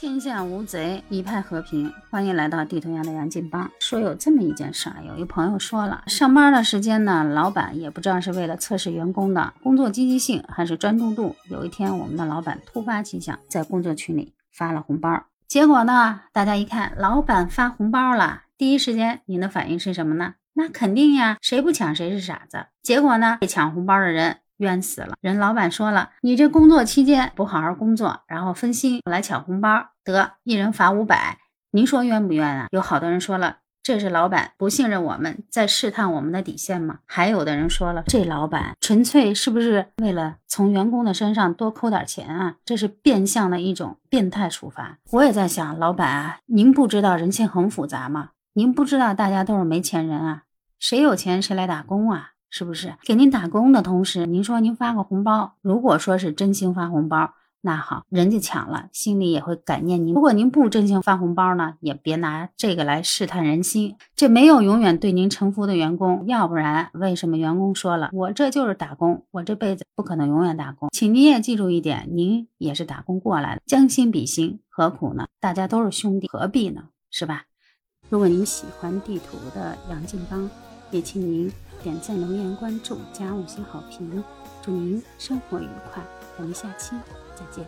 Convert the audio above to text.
天下无贼，一派和平。欢迎来到地图上的杨劲邦。说有这么一件事儿，有一朋友说了，上班的时间呢，老板也不知道是为了测试员工的工作积极性还是专注度。有一天，我们的老板突发奇想，在工作群里发了红包。结果呢，大家一看，老板发红包了，第一时间您的反应是什么呢？那肯定呀，谁不抢谁是傻子。结果呢，被抢红包的人。冤死了！人老板说了，你这工作期间不好好工作，然后分心来抢红包，得一人罚五百。您说冤不冤啊？有好多人说了，这是老板不信任我们，在试探我们的底线吗？还有的人说了，这老板纯粹是不是为了从员工的身上多抠点钱啊？这是变相的一种变态处罚。我也在想，老板啊，您不知道人性很复杂吗？您不知道大家都是没钱人啊，谁有钱谁来打工啊？是不是给您打工的同时，您说您发个红包？如果说是真心发红包，那好，人家抢了，心里也会感念您。如果您不真心发红包呢，也别拿这个来试探人心。这没有永远对您臣服的员工，要不然为什么员工说了，我这就是打工，我这辈子不可能永远打工？请您也记住一点，您也是打工过来的，将心比心，何苦呢？大家都是兄弟，何必呢？是吧？如果您喜欢地图的杨劲邦，也请您。点赞、留言、关注、加五星好评，祝您生活愉快！我们下期再见。